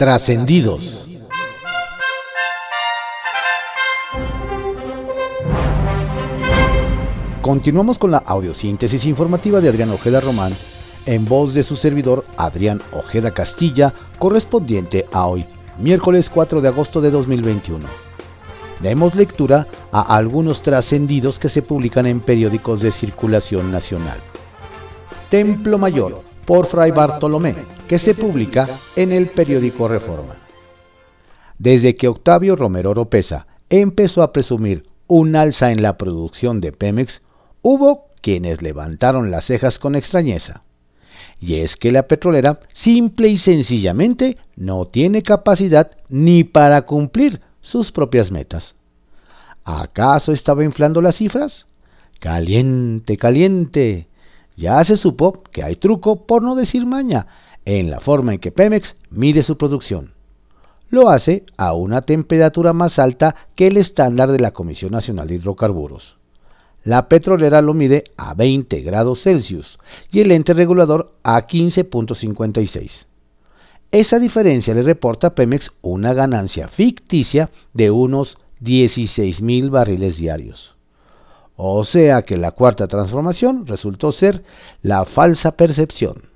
Trascendidos. Continuamos con la audiosíntesis informativa de Adrián Ojeda Román, en voz de su servidor Adrián Ojeda Castilla, correspondiente a hoy, miércoles 4 de agosto de 2021. Demos lectura a algunos trascendidos que se publican en periódicos de circulación nacional. Templo Mayor, por Fray Bartolomé, que se publica en el periódico Reforma. Desde que Octavio Romero Oropesa empezó a presumir un alza en la producción de Pemex, hubo quienes levantaron las cejas con extrañeza. Y es que la petrolera simple y sencillamente no tiene capacidad ni para cumplir sus propias metas. ¿Acaso estaba inflando las cifras? Caliente, caliente. Ya se supo que hay truco, por no decir maña, en la forma en que Pemex mide su producción. Lo hace a una temperatura más alta que el estándar de la Comisión Nacional de Hidrocarburos. La petrolera lo mide a 20 grados Celsius y el ente regulador a 15.56. Esa diferencia le reporta a Pemex una ganancia ficticia de unos 16 mil barriles diarios. O sea que la cuarta transformación resultó ser la falsa percepción.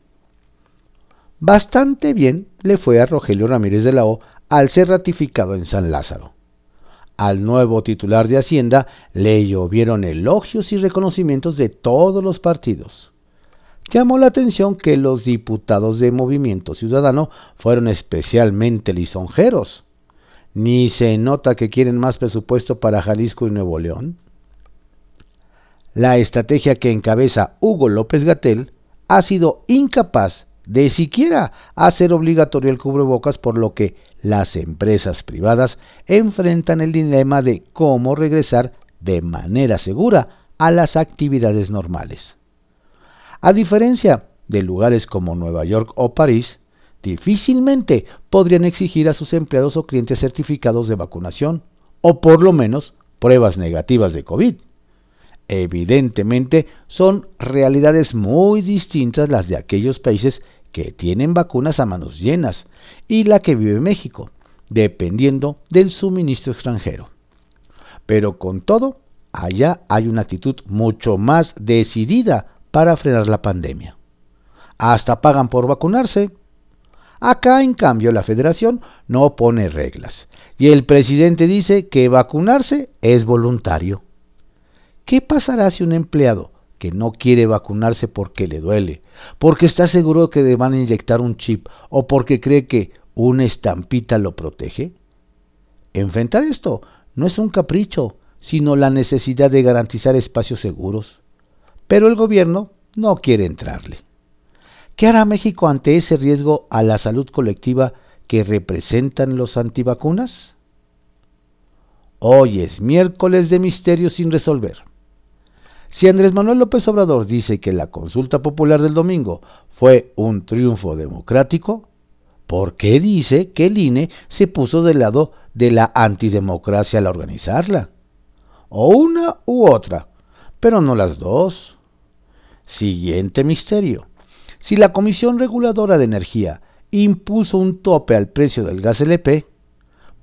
Bastante bien le fue a Rogelio Ramírez de la O al ser ratificado en San Lázaro. Al nuevo titular de Hacienda le llovieron elogios y reconocimientos de todos los partidos. Llamó la atención que los diputados de Movimiento Ciudadano fueron especialmente lisonjeros. Ni se nota que quieren más presupuesto para Jalisco y Nuevo León. La estrategia que encabeza Hugo López Gatel ha sido incapaz de siquiera hacer obligatorio el cubrebocas, por lo que las empresas privadas enfrentan el dilema de cómo regresar de manera segura a las actividades normales. A diferencia de lugares como Nueva York o París, difícilmente podrían exigir a sus empleados o clientes certificados de vacunación, o por lo menos pruebas negativas de COVID. Evidentemente son realidades muy distintas las de aquellos países que tienen vacunas a manos llenas y la que vive México, dependiendo del suministro extranjero. Pero con todo, allá hay una actitud mucho más decidida para frenar la pandemia. Hasta pagan por vacunarse. Acá, en cambio, la federación no pone reglas y el presidente dice que vacunarse es voluntario. ¿Qué pasará si un empleado que no quiere vacunarse porque le duele, porque está seguro que le van a inyectar un chip o porque cree que una estampita lo protege? Enfrentar esto no es un capricho, sino la necesidad de garantizar espacios seguros. Pero el gobierno no quiere entrarle. ¿Qué hará México ante ese riesgo a la salud colectiva que representan los antivacunas? Hoy es miércoles de misterio sin resolver. Si Andrés Manuel López Obrador dice que la consulta popular del domingo fue un triunfo democrático, ¿por qué dice que el INE se puso del lado de la antidemocracia al organizarla? O una u otra, pero no las dos. Siguiente misterio. Si la Comisión Reguladora de Energía impuso un tope al precio del gas LP,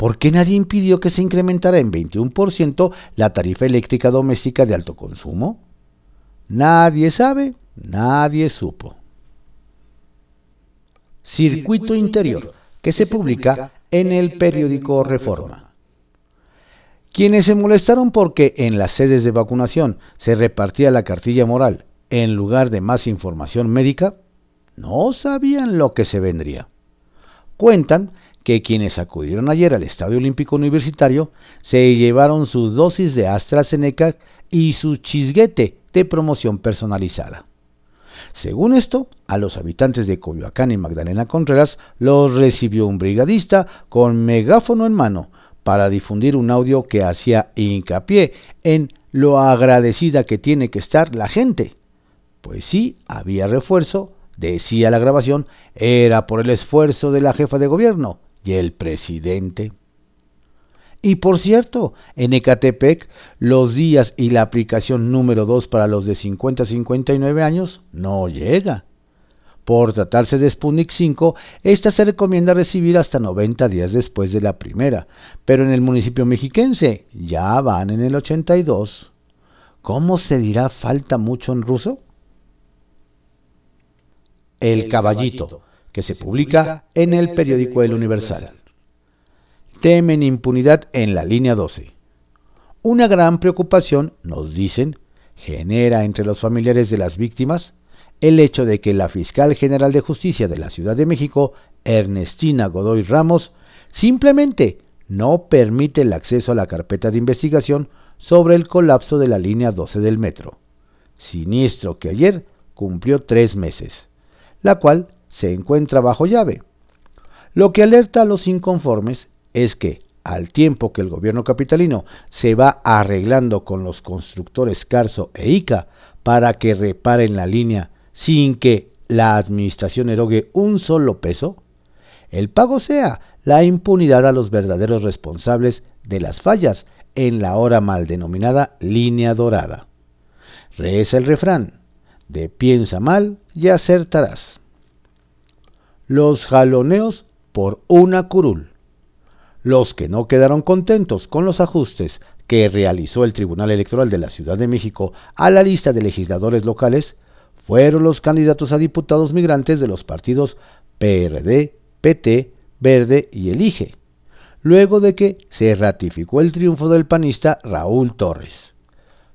¿por qué nadie impidió que se incrementara en 21% la tarifa eléctrica doméstica de alto consumo? Nadie sabe, nadie supo. Circuito Interior, que se publica en el periódico Reforma. Quienes se molestaron porque en las sedes de vacunación se repartía la cartilla moral en lugar de más información médica, no sabían lo que se vendría. Cuentan que quienes acudieron ayer al Estadio Olímpico Universitario se llevaron su dosis de AstraZeneca y su chisguete de promoción personalizada. Según esto, a los habitantes de Coyoacán y Magdalena Contreras los recibió un brigadista con megáfono en mano para difundir un audio que hacía hincapié en lo agradecida que tiene que estar la gente. Pues sí, había refuerzo, decía la grabación, era por el esfuerzo de la jefa de gobierno, y el presidente. Y por cierto, en Ecatepec, los días y la aplicación número 2 para los de 50 a 59 años no llega. Por tratarse de Sputnik 5, esta se recomienda recibir hasta 90 días después de la primera, pero en el municipio mexiquense ya van en el 82. ¿Cómo se dirá falta mucho en ruso? El Caballito, que se publica en el periódico El Universal. Temen impunidad en la línea 12. Una gran preocupación, nos dicen, genera entre los familiares de las víctimas el hecho de que la fiscal general de justicia de la Ciudad de México, Ernestina Godoy Ramos, simplemente no permite el acceso a la carpeta de investigación sobre el colapso de la línea 12 del metro, siniestro que ayer cumplió tres meses, la cual se encuentra bajo llave. Lo que alerta a los inconformes es que, al tiempo que el gobierno capitalino se va arreglando con los constructores Carso e ICA para que reparen la línea sin que la administración erogue un solo peso, el pago sea la impunidad a los verdaderos responsables de las fallas en la hora mal denominada línea dorada. Reza el refrán, de piensa mal y acertarás. Los jaloneos por una curul. Los que no quedaron contentos con los ajustes que realizó el Tribunal Electoral de la Ciudad de México a la lista de legisladores locales fueron los candidatos a diputados migrantes de los partidos PRD, PT, Verde y Elige, luego de que se ratificó el triunfo del panista Raúl Torres.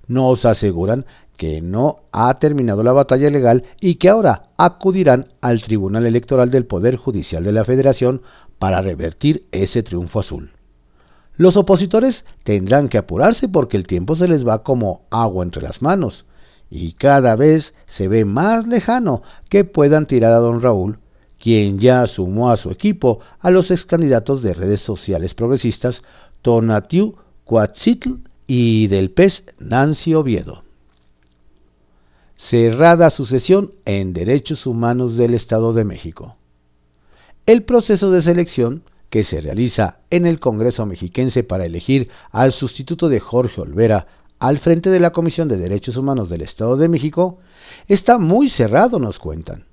Nos aseguran que no ha terminado la batalla legal y que ahora acudirán al Tribunal Electoral del Poder Judicial de la Federación para revertir ese triunfo azul. Los opositores tendrán que apurarse porque el tiempo se les va como agua entre las manos y cada vez se ve más lejano que puedan tirar a don Raúl, quien ya sumó a su equipo a los ex candidatos de redes sociales progresistas Tonatiu Coatzitl y del PES Nancy Oviedo. Cerrada sucesión en Derechos Humanos del Estado de México. El proceso de selección que se realiza en el Congreso mexiquense para elegir al sustituto de Jorge Olvera al frente de la Comisión de Derechos Humanos del Estado de México, está muy cerrado, nos cuentan.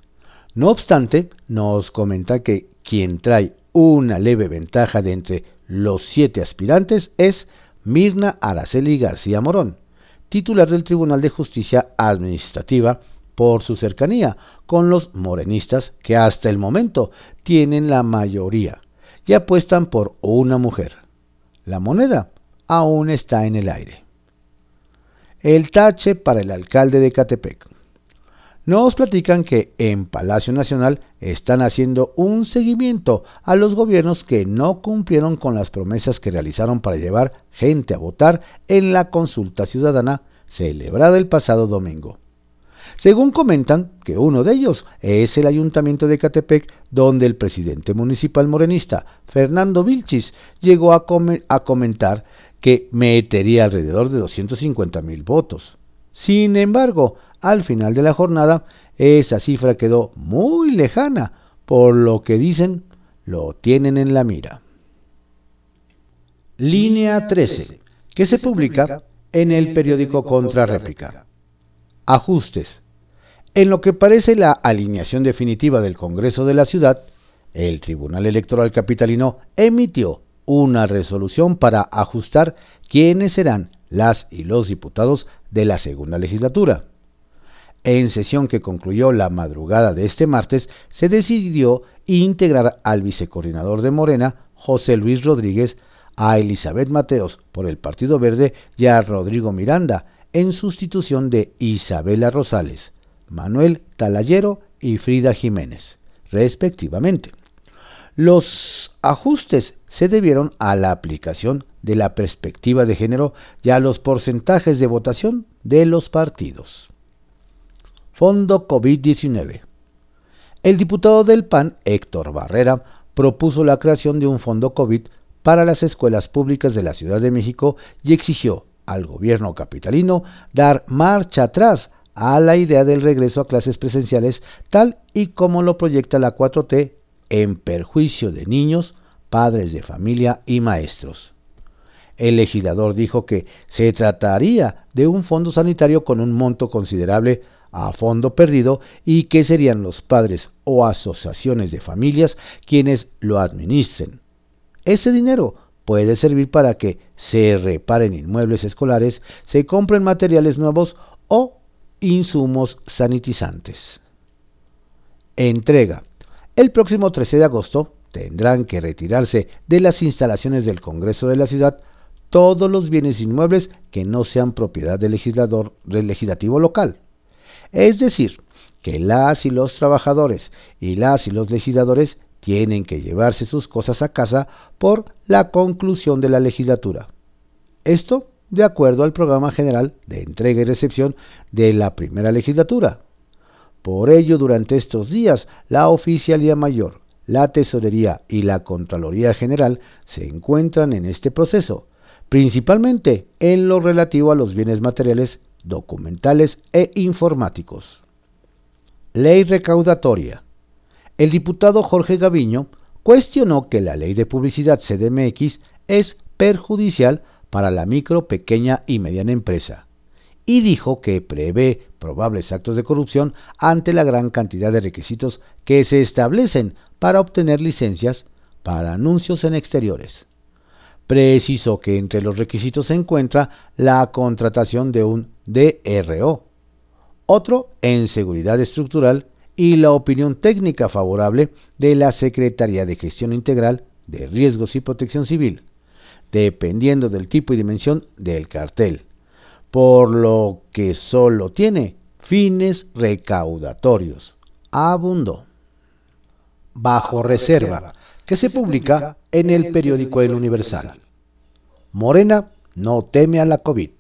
No obstante, nos comenta que quien trae una leve ventaja de entre los siete aspirantes es Mirna Araceli García Morón, titular del Tribunal de Justicia Administrativa, por su cercanía con los morenistas que hasta el momento tienen la mayoría y apuestan por una mujer. La moneda aún está en el aire el tache para el alcalde de Catepec. Nos platican que en Palacio Nacional están haciendo un seguimiento a los gobiernos que no cumplieron con las promesas que realizaron para llevar gente a votar en la consulta ciudadana celebrada el pasado domingo. Según comentan que uno de ellos es el ayuntamiento de Catepec, donde el presidente municipal morenista, Fernando Vilchis, llegó a, a comentar que metería alrededor de 250 mil votos. Sin embargo, al final de la jornada, esa cifra quedó muy lejana, por lo que dicen lo tienen en la mira. Línea 13, que se publica en el periódico Contrarréplica. Ajustes. En lo que parece la alineación definitiva del Congreso de la Ciudad, el Tribunal Electoral Capitalino emitió una resolución para ajustar quiénes serán las y los diputados de la segunda legislatura. En sesión que concluyó la madrugada de este martes, se decidió integrar al vicecoordinador de Morena, José Luis Rodríguez, a Elizabeth Mateos por el Partido Verde y a Rodrigo Miranda en sustitución de Isabela Rosales, Manuel Talayero y Frida Jiménez, respectivamente. Los ajustes se debieron a la aplicación de la perspectiva de género y a los porcentajes de votación de los partidos. Fondo COVID-19. El diputado del PAN, Héctor Barrera, propuso la creación de un fondo COVID para las escuelas públicas de la Ciudad de México y exigió al gobierno capitalino dar marcha atrás a la idea del regreso a clases presenciales tal y como lo proyecta la 4T en perjuicio de niños, padres de familia y maestros. El legislador dijo que se trataría de un fondo sanitario con un monto considerable a fondo perdido y que serían los padres o asociaciones de familias quienes lo administren. Ese dinero puede servir para que se reparen inmuebles escolares, se compren materiales nuevos o insumos sanitizantes. Entrega. El próximo 13 de agosto tendrán que retirarse de las instalaciones del Congreso de la ciudad todos los bienes inmuebles que no sean propiedad del legislador del legislativo local. Es decir, que las y los trabajadores y las y los legisladores tienen que llevarse sus cosas a casa por la conclusión de la legislatura. Esto de acuerdo al programa general de entrega y recepción de la primera legislatura. Por ello, durante estos días, la Oficialía Mayor, la Tesorería y la Contraloría General se encuentran en este proceso, principalmente en lo relativo a los bienes materiales documentales e informáticos. Ley recaudatoria. El diputado Jorge Gaviño cuestionó que la ley de publicidad CDMX es perjudicial para la micro, pequeña y mediana empresa y dijo que prevé probables actos de corrupción ante la gran cantidad de requisitos que se establecen para obtener licencias para anuncios en exteriores. Precisó que entre los requisitos se encuentra la contratación de un DRO, otro en seguridad estructural y la opinión técnica favorable de la Secretaría de Gestión Integral de Riesgos y Protección Civil, dependiendo del tipo y dimensión del cartel, por lo que solo tiene fines recaudatorios. Abundó. Bajo reserva, que se publica en el periódico El Universal. Morena no teme a la COVID.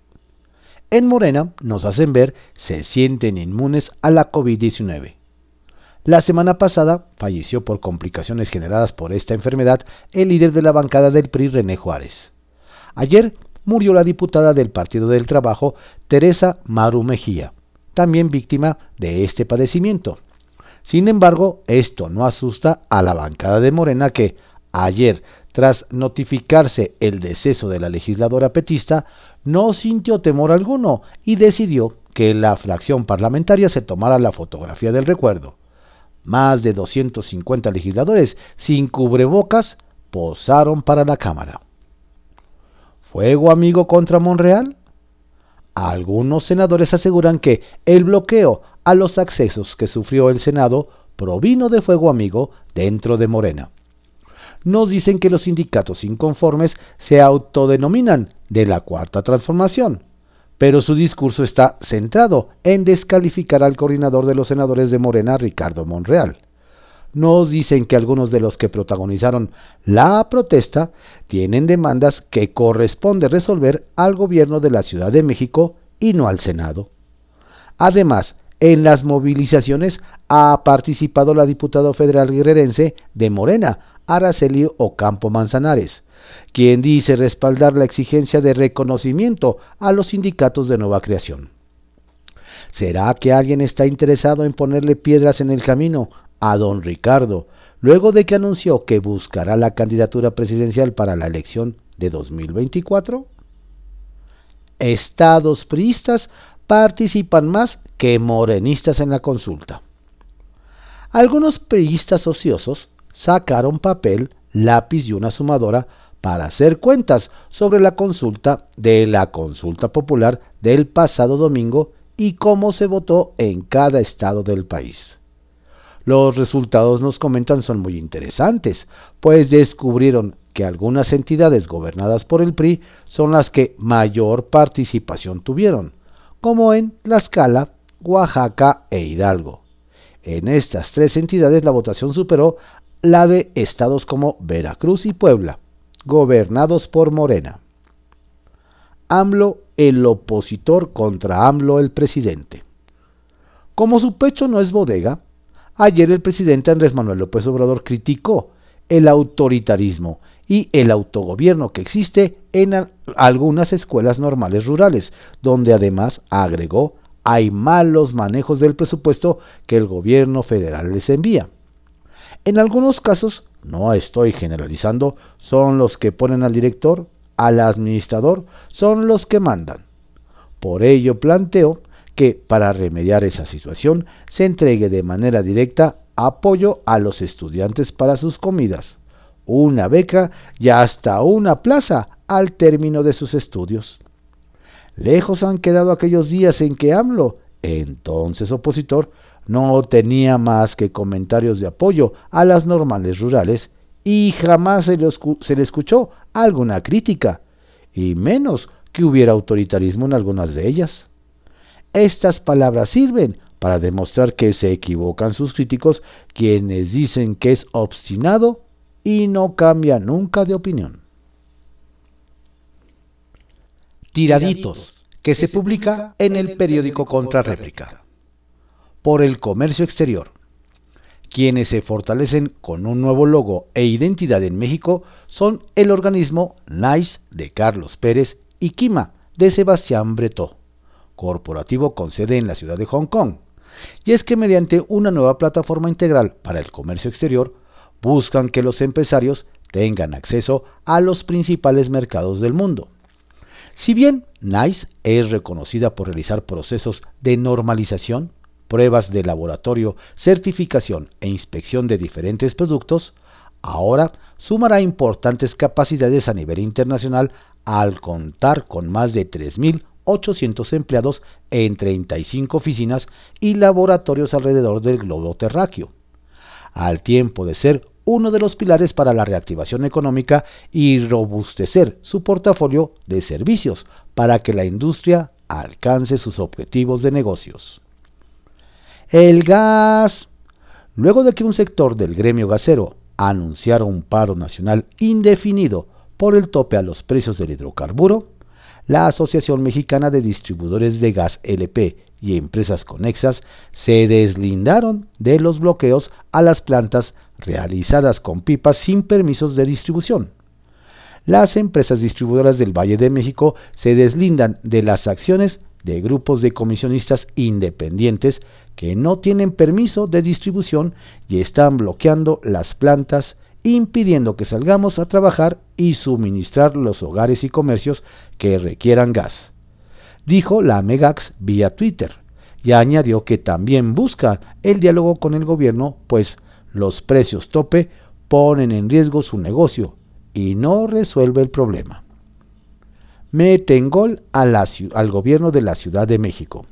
En Morena nos hacen ver se sienten inmunes a la COVID-19. La semana pasada falleció por complicaciones generadas por esta enfermedad el líder de la bancada del PRI, René Juárez. Ayer murió la diputada del Partido del Trabajo, Teresa Maru Mejía, también víctima de este padecimiento. Sin embargo, esto no asusta a la bancada de Morena que, ayer, tras notificarse el deceso de la legisladora petista, no sintió temor alguno y decidió que la fracción parlamentaria se tomara la fotografía del recuerdo. Más de 250 legisladores sin cubrebocas posaron para la Cámara. ¿Fuego amigo contra Monreal? Algunos senadores aseguran que el bloqueo a los accesos que sufrió el Senado provino de fuego amigo dentro de Morena nos dicen que los sindicatos inconformes se autodenominan de la Cuarta Transformación, pero su discurso está centrado en descalificar al coordinador de los senadores de Morena, Ricardo Monreal. Nos dicen que algunos de los que protagonizaron la protesta tienen demandas que corresponde resolver al gobierno de la Ciudad de México y no al Senado. Además, en las movilizaciones ha participado la diputada federal guerrerense de Morena, Araceli Ocampo Manzanares, quien dice respaldar la exigencia de reconocimiento a los sindicatos de nueva creación. ¿Será que alguien está interesado en ponerle piedras en el camino a don Ricardo, luego de que anunció que buscará la candidatura presidencial para la elección de 2024? Estados priistas participan más que morenistas en la consulta. Algunos priistas ociosos sacaron papel, lápiz y una sumadora para hacer cuentas sobre la consulta de la consulta popular del pasado domingo y cómo se votó en cada estado del país. Los resultados nos comentan son muy interesantes, pues descubrieron que algunas entidades gobernadas por el PRI son las que mayor participación tuvieron, como en Tlaxcala, Oaxaca e Hidalgo. En estas tres entidades la votación superó la de estados como Veracruz y Puebla, gobernados por Morena. AMLO el opositor contra AMLO el presidente. Como su pecho no es bodega, ayer el presidente Andrés Manuel López Obrador criticó el autoritarismo y el autogobierno que existe en algunas escuelas normales rurales, donde además agregó hay malos manejos del presupuesto que el gobierno federal les envía. En algunos casos, no estoy generalizando, son los que ponen al director, al administrador, son los que mandan. Por ello planteo que para remediar esa situación se entregue de manera directa apoyo a los estudiantes para sus comidas, una beca y hasta una plaza al término de sus estudios. Lejos han quedado aquellos días en que AMLO, entonces opositor, no tenía más que comentarios de apoyo a las normales rurales y jamás se le, escuchó alguna crítica, y menos que hubiera autoritarismo en algunas de ellas. Estas palabras sirven para demostrar que se equivocan sus críticos quienes dicen que es obstinado y no cambia nunca de opinión. Tiraditos, que se publica en el periódico Contrarréplica. Por el comercio exterior. Quienes se fortalecen con un nuevo logo e identidad en México son el organismo NICE de Carlos Pérez y Kima de Sebastián Bretó, corporativo con sede en la ciudad de Hong Kong. Y es que mediante una nueva plataforma integral para el comercio exterior, buscan que los empresarios tengan acceso a los principales mercados del mundo. Si bien NICE es reconocida por realizar procesos de normalización, pruebas de laboratorio, certificación e inspección de diferentes productos, ahora sumará importantes capacidades a nivel internacional al contar con más de 3.800 empleados en 35 oficinas y laboratorios alrededor del globo terráqueo, al tiempo de ser uno de los pilares para la reactivación económica y robustecer su portafolio de servicios para que la industria alcance sus objetivos de negocios. El gas. Luego de que un sector del gremio gasero anunciara un paro nacional indefinido por el tope a los precios del hidrocarburo, la Asociación Mexicana de Distribuidores de Gas LP y empresas conexas se deslindaron de los bloqueos a las plantas realizadas con pipas sin permisos de distribución. Las empresas distribuidoras del Valle de México se deslindan de las acciones de grupos de comisionistas independientes que no tienen permiso de distribución y están bloqueando las plantas, impidiendo que salgamos a trabajar y suministrar los hogares y comercios que requieran gas. Dijo la Megax vía Twitter y añadió que también busca el diálogo con el gobierno, pues los precios tope ponen en riesgo su negocio y no resuelve el problema. Meten gol al gobierno de la Ciudad de México.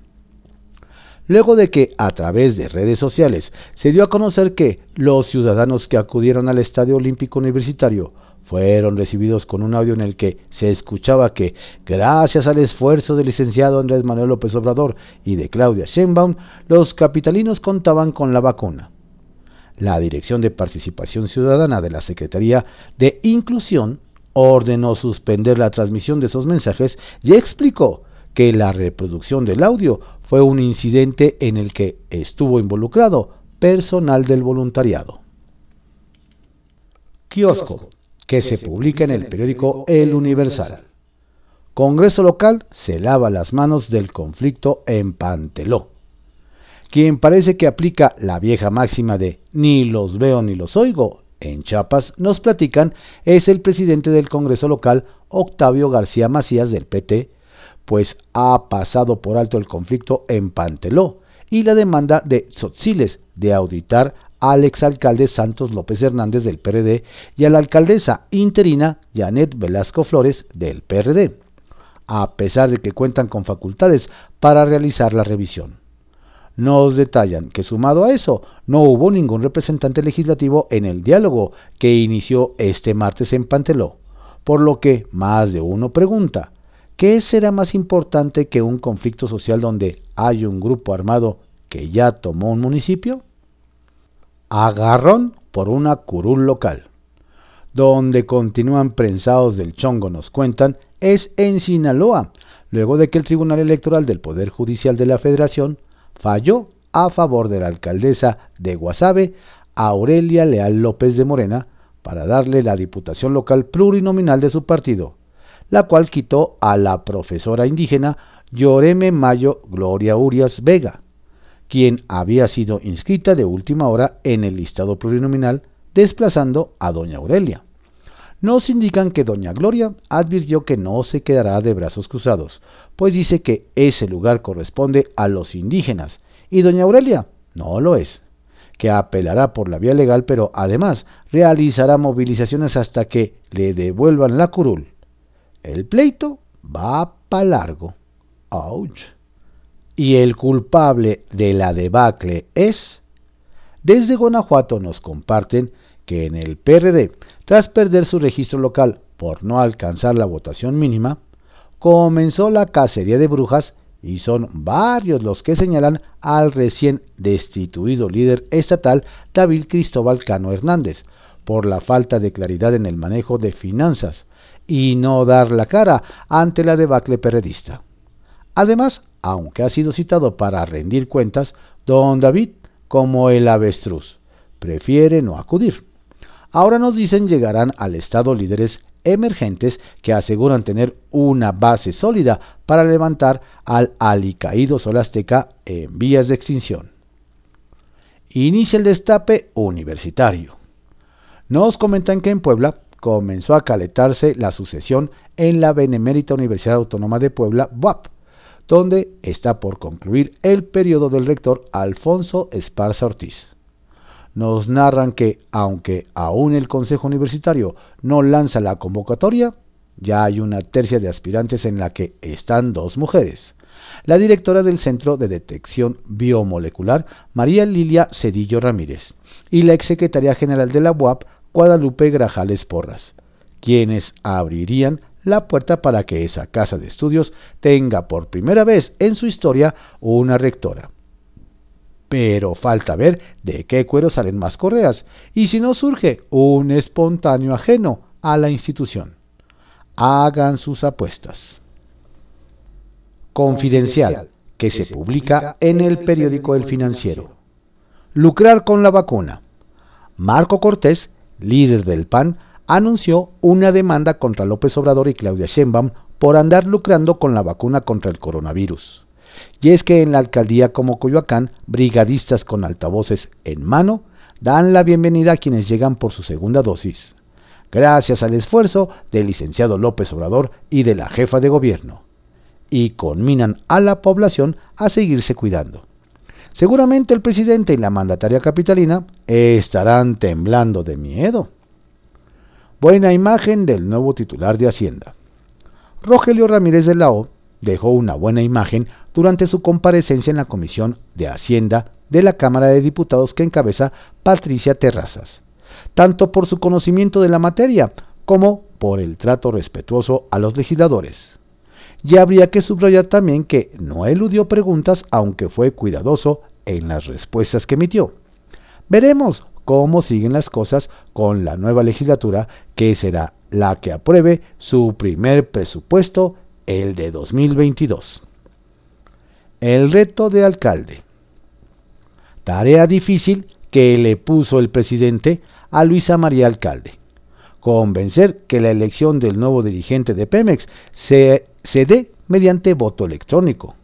Luego de que a través de redes sociales se dio a conocer que los ciudadanos que acudieron al Estadio Olímpico Universitario fueron recibidos con un audio en el que se escuchaba que, gracias al esfuerzo del licenciado Andrés Manuel López Obrador y de Claudia Sheinbaum, los capitalinos contaban con la vacuna la Dirección de Participación Ciudadana de la Secretaría de Inclusión ordenó suspender la transmisión de esos mensajes y explicó que la reproducción del audio fue un incidente en el que estuvo involucrado personal del voluntariado. Kiosco, que se publica en el periódico El Universal. Congreso local se lava las manos del conflicto en Panteló. Quien parece que aplica la vieja máxima de ni los veo ni los oigo en Chiapas, nos platican, es el presidente del Congreso local, Octavio García Macías del PT, pues ha pasado por alto el conflicto en Panteló y la demanda de Tzotziles de auditar al exalcalde Santos López Hernández del PRD y a la alcaldesa interina Janet Velasco Flores del PRD, a pesar de que cuentan con facultades para realizar la revisión nos detallan que sumado a eso, no hubo ningún representante legislativo en el diálogo que inició este martes en Panteló, por lo que más de uno pregunta, ¿qué será más importante que un conflicto social donde hay un grupo armado que ya tomó un municipio? Agarrón por una curul local. Donde continúan prensados del chongo, nos cuentan, es en Sinaloa, luego de que el Tribunal Electoral del Poder Judicial de la Federación falló a favor de la alcaldesa de Guasave, Aurelia Leal López de Morena, para darle la diputación local plurinominal de su partido, la cual quitó a la profesora indígena Lloreme Mayo Gloria Urias Vega, quien había sido inscrita de última hora en el listado plurinominal, desplazando a doña Aurelia. Nos indican que doña Gloria advirtió que no se quedará de brazos cruzados, pues dice que ese lugar corresponde a los indígenas, y doña Aurelia no lo es, que apelará por la vía legal, pero además realizará movilizaciones hasta que le devuelvan la curul. El pleito va para largo. ¡Auch! Y el culpable de la debacle es... Desde Guanajuato nos comparten que en el PRD, tras perder su registro local por no alcanzar la votación mínima, comenzó la cacería de brujas y son varios los que señalan al recién destituido líder estatal David Cristóbal Cano Hernández por la falta de claridad en el manejo de finanzas y no dar la cara ante la debacle perredista. Además, aunque ha sido citado para rendir cuentas, don David, como el avestruz, prefiere no acudir. Ahora nos dicen llegarán al Estado líderes emergentes que aseguran tener una base sólida para levantar al alicaído sol azteca en vías de extinción. Inicia el destape universitario. Nos comentan que en Puebla comenzó a calentarse la sucesión en la Benemérita Universidad Autónoma de Puebla, BUAP, donde está por concluir el periodo del rector Alfonso Esparza Ortiz nos narran que, aunque aún el Consejo Universitario no lanza la convocatoria, ya hay una tercia de aspirantes en la que están dos mujeres. La directora del Centro de Detección Biomolecular, María Lilia Cedillo Ramírez, y la exsecretaria general de la UAP, Guadalupe Grajales Porras, quienes abrirían la puerta para que esa casa de estudios tenga por primera vez en su historia una rectora pero falta ver de qué cuero salen más correas y si no surge un espontáneo ajeno a la institución. Hagan sus apuestas. Confidencial, que se publica en el periódico El Financiero. Lucrar con la vacuna. Marco Cortés, líder del PAN, anunció una demanda contra López Obrador y Claudia Sheinbaum por andar lucrando con la vacuna contra el coronavirus. Y es que en la alcaldía como Coyoacán, brigadistas con altavoces en mano dan la bienvenida a quienes llegan por su segunda dosis, gracias al esfuerzo del licenciado López Obrador y de la jefa de gobierno, y conminan a la población a seguirse cuidando. Seguramente el presidente y la mandataria capitalina estarán temblando de miedo. Buena imagen del nuevo titular de Hacienda. Rogelio Ramírez de la O dejó una buena imagen durante su comparecencia en la Comisión de Hacienda de la Cámara de Diputados que encabeza Patricia Terrazas, tanto por su conocimiento de la materia como por el trato respetuoso a los legisladores. Y habría que subrayar también que no eludió preguntas aunque fue cuidadoso en las respuestas que emitió. Veremos cómo siguen las cosas con la nueva legislatura que será la que apruebe su primer presupuesto, el de 2022. El reto de alcalde. Tarea difícil que le puso el presidente a Luisa María Alcalde. Convencer que la elección del nuevo dirigente de Pemex se, se dé mediante voto electrónico.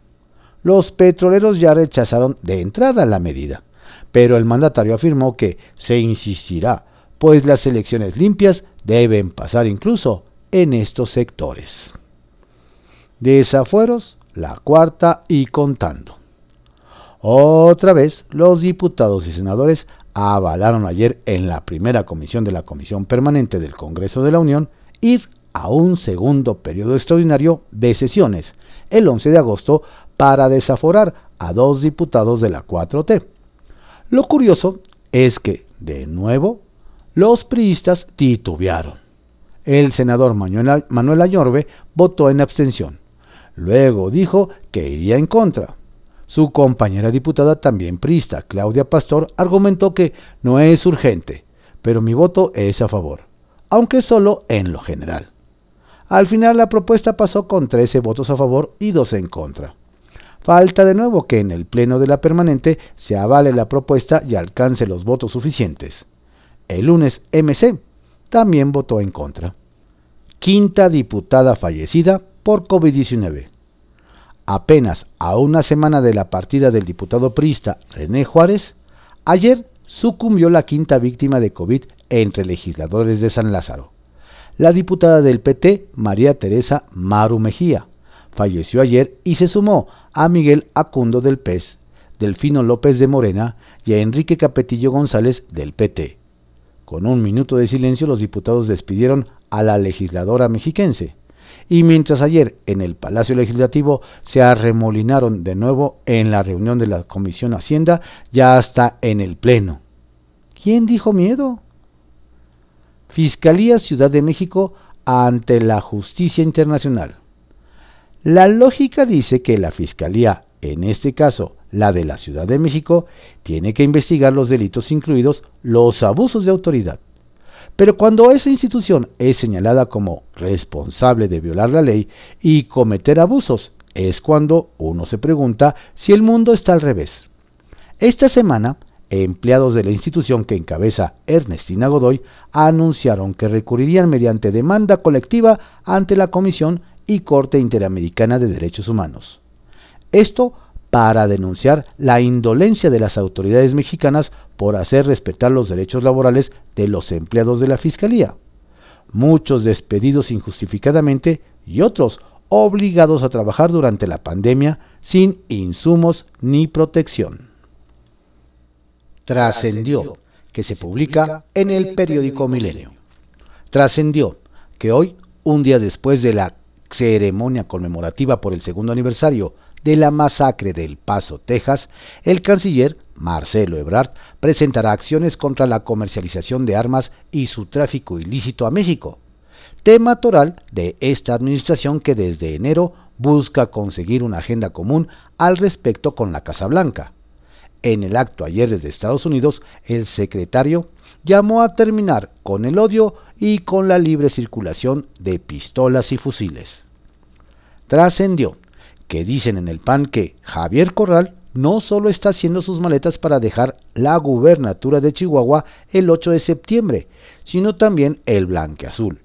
Los petroleros ya rechazaron de entrada la medida, pero el mandatario afirmó que se insistirá, pues las elecciones limpias deben pasar incluso en estos sectores. Desafueros la cuarta y contando. Otra vez, los diputados y senadores avalaron ayer en la primera comisión de la Comisión Permanente del Congreso de la Unión ir a un segundo periodo extraordinario de sesiones, el 11 de agosto, para desaforar a dos diputados de la 4T. Lo curioso es que, de nuevo, los priistas titubearon. El senador Manuel, Ayorbe votó en abstención Luego dijo que iría en contra. Su compañera diputada, también prista, Claudia Pastor, argumentó que no es urgente, pero mi voto es a favor, aunque solo en lo general. Al final la propuesta pasó con 13 votos a favor y 2 en contra. Falta de nuevo que en el Pleno de la Permanente se avale la propuesta y alcance los votos suficientes. El lunes MC también votó en contra. Quinta diputada fallecida por COVID-19. Apenas a una semana de la partida del diputado priista René Juárez, ayer sucumbió la quinta víctima de COVID entre legisladores de San Lázaro. la diputada del PT, María Teresa Maru Mejía. Falleció ayer y se sumó a Miguel Acundo del PES, Delfino López de Morena y a Enrique Capetillo González del PT. Con un minuto de silencio los diputados despidieron a la legisladora mexiquense. Y mientras ayer en el Palacio Legislativo se arremolinaron de nuevo en la reunión de la Comisión Hacienda, ya está en el Pleno. ¿Quién dijo miedo? Fiscalía Ciudad de México ante la justicia internacional. La lógica dice que la Fiscalía, en este caso la de la Ciudad de México, tiene que investigar los delitos incluidos los abusos de autoridad. Pero cuando esa institución es señalada como responsable de violar la ley y cometer abusos, es cuando uno se pregunta si el mundo está al revés. Esta semana, empleados de la institución que encabeza Ernestina Godoy anunciaron que recurrirían mediante demanda colectiva ante la Comisión y Corte Interamericana de Derechos Humanos. Esto para denunciar la indolencia de las autoridades mexicanas por hacer respetar los derechos laborales de los empleados de la Fiscalía, muchos despedidos injustificadamente y otros obligados a trabajar durante la pandemia sin insumos ni protección. Trascendió que se publica en el periódico Milenio. Trascendió que hoy, un día después de la ceremonia conmemorativa por el segundo aniversario de la masacre del Paso, Texas, el canciller Marcelo Ebrard presentará acciones contra la comercialización de armas y su tráfico ilícito a México, tema toral de esta administración que desde enero busca conseguir una agenda común al respecto con la Casa Blanca. En el acto ayer desde Estados Unidos, el secretario llamó a terminar con el odio y con la libre circulación de pistolas y fusiles. Trascendió que dicen en el PAN que Javier Corral no solo está haciendo sus maletas para dejar la gubernatura de Chihuahua el 8 de septiembre, sino también el blanqueazul,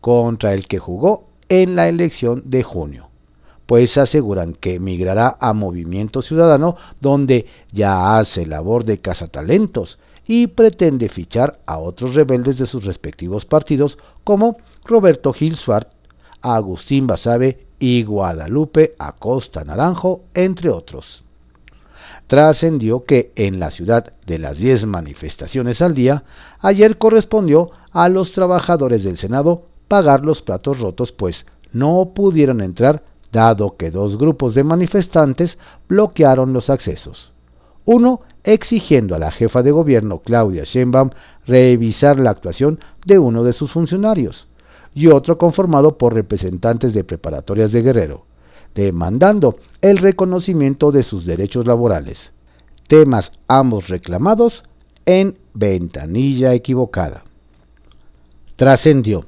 contra el que jugó en la elección de junio, pues aseguran que emigrará a Movimiento Ciudadano, donde ya hace labor de cazatalentos y pretende fichar a otros rebeldes de sus respectivos partidos como Roberto Gil Suart, Agustín Basabe y Guadalupe Acosta Naranjo, entre otros. Trascendió que en la ciudad de las 10 manifestaciones al día, ayer correspondió a los trabajadores del Senado pagar los platos rotos, pues no pudieron entrar dado que dos grupos de manifestantes bloquearon los accesos. Uno exigiendo a la jefa de gobierno Claudia Sheinbaum revisar la actuación de uno de sus funcionarios y otro conformado por representantes de preparatorias de Guerrero, demandando el reconocimiento de sus derechos laborales, temas ambos reclamados en ventanilla equivocada. Trascendió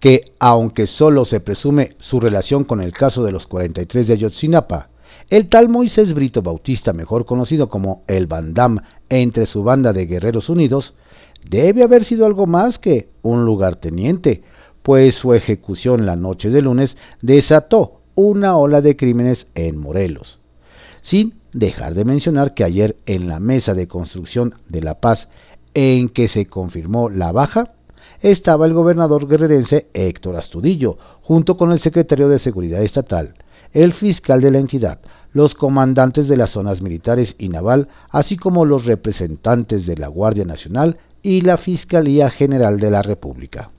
que, aunque solo se presume su relación con el caso de los 43 de Ayotzinapa, el tal Moisés Brito Bautista, mejor conocido como el Bandam entre su banda de Guerreros Unidos, debe haber sido algo más que un lugarteniente pues su ejecución la noche de lunes desató una ola de crímenes en Morelos. Sin dejar de mencionar que ayer en la mesa de construcción de la paz en que se confirmó la baja, estaba el gobernador guerrerense Héctor Astudillo, junto con el secretario de Seguridad Estatal, el fiscal de la entidad, los comandantes de las zonas militares y naval, así como los representantes de la Guardia Nacional y la Fiscalía General de la República.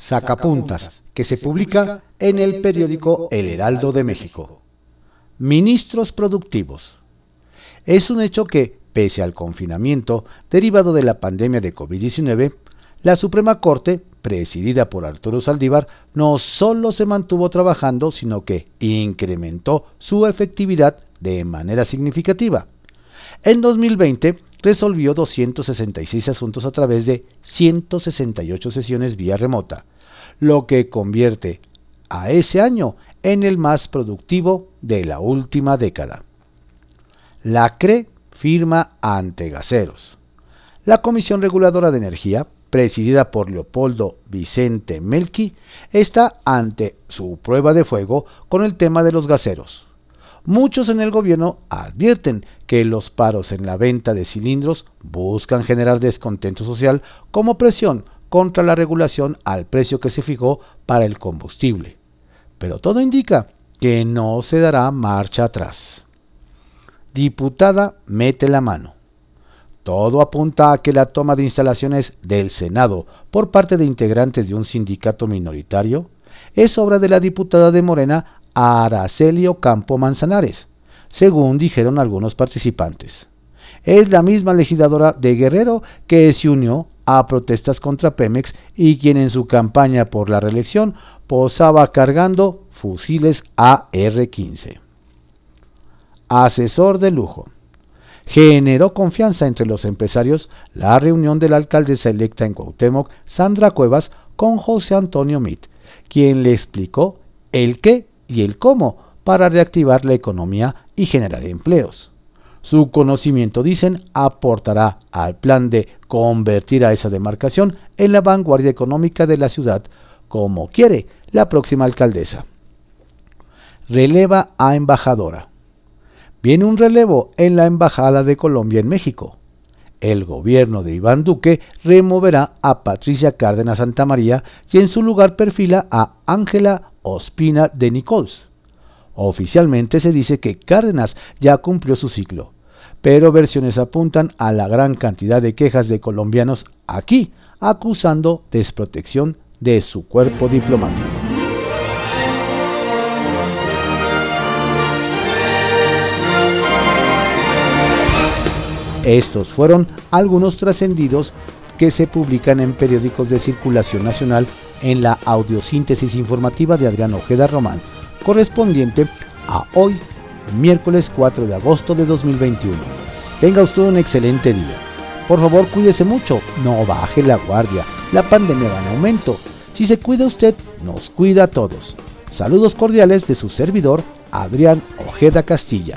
Sacapuntas, que se publica en el periódico El Heraldo de México. Ministros productivos. Es un hecho que, pese al confinamiento derivado de la pandemia de COVID-19, la Suprema Corte, presidida por Arturo Saldívar, no solo se mantuvo trabajando, sino que incrementó su efectividad de manera significativa. En 2020 resolvió 266 asuntos a través de 168 sesiones vía remota, lo que convierte a ese año en el más productivo de la última década. La CRE firma ante gaseros. La Comisión Reguladora de Energía, presidida por Leopoldo Vicente Melqui, está ante su prueba de fuego con el tema de los gaseros. Muchos en el gobierno advierten que los paros en la venta de cilindros buscan generar descontento social como presión contra la regulación al precio que se fijó para el combustible. Pero todo indica que no se dará marcha atrás. Diputada mete la mano. Todo apunta a que la toma de instalaciones del Senado por parte de integrantes de un sindicato minoritario es obra de la diputada de Morena Aracelio Campo Manzanares, según dijeron algunos participantes. Es la misma legisladora de Guerrero que se unió a protestas contra Pemex y quien en su campaña por la reelección posaba cargando fusiles AR-15. Asesor de lujo generó confianza entre los empresarios la reunión de la alcaldesa electa en Cuauhtémoc, Sandra Cuevas, con José Antonio Mit, quien le explicó el qué y el cómo para reactivar la economía y generar empleos. Su conocimiento, dicen, aportará al plan de convertir a esa demarcación en la vanguardia económica de la ciudad, como quiere la próxima alcaldesa. Releva a embajadora viene un relevo en la Embajada de Colombia en México. El gobierno de Iván Duque removerá a Patricia Cárdenas Santamaría y en su lugar perfila a Ángela Ospina de Nichols. Oficialmente se dice que Cárdenas ya cumplió su ciclo, pero versiones apuntan a la gran cantidad de quejas de colombianos aquí acusando desprotección de su cuerpo diplomático. Estos fueron algunos trascendidos que se publican en periódicos de circulación nacional en la audiosíntesis informativa de Adrián Ojeda Román, correspondiente a hoy, miércoles 4 de agosto de 2021. Tenga usted un excelente día. Por favor, cuídese mucho, no baje la guardia, la pandemia va en aumento. Si se cuida usted, nos cuida a todos. Saludos cordiales de su servidor, Adrián Ojeda Castilla.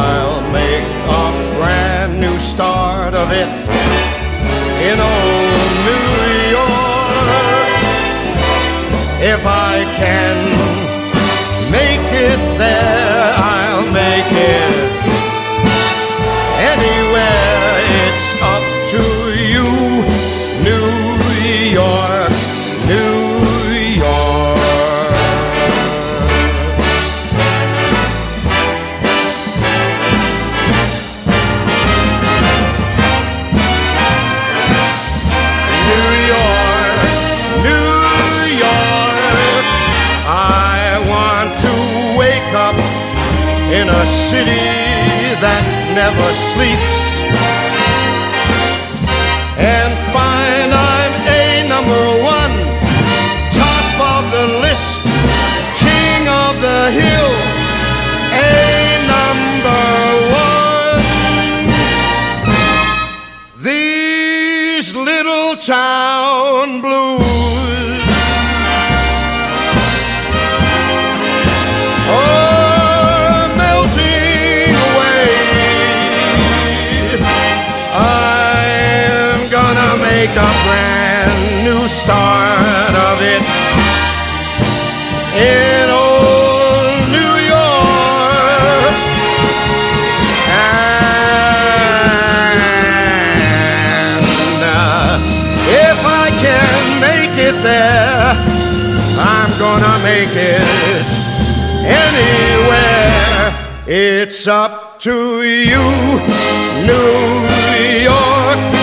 I'll make a brand new start of it in old New York. If I can never sleep. Make it anywhere. It's up to you, New York.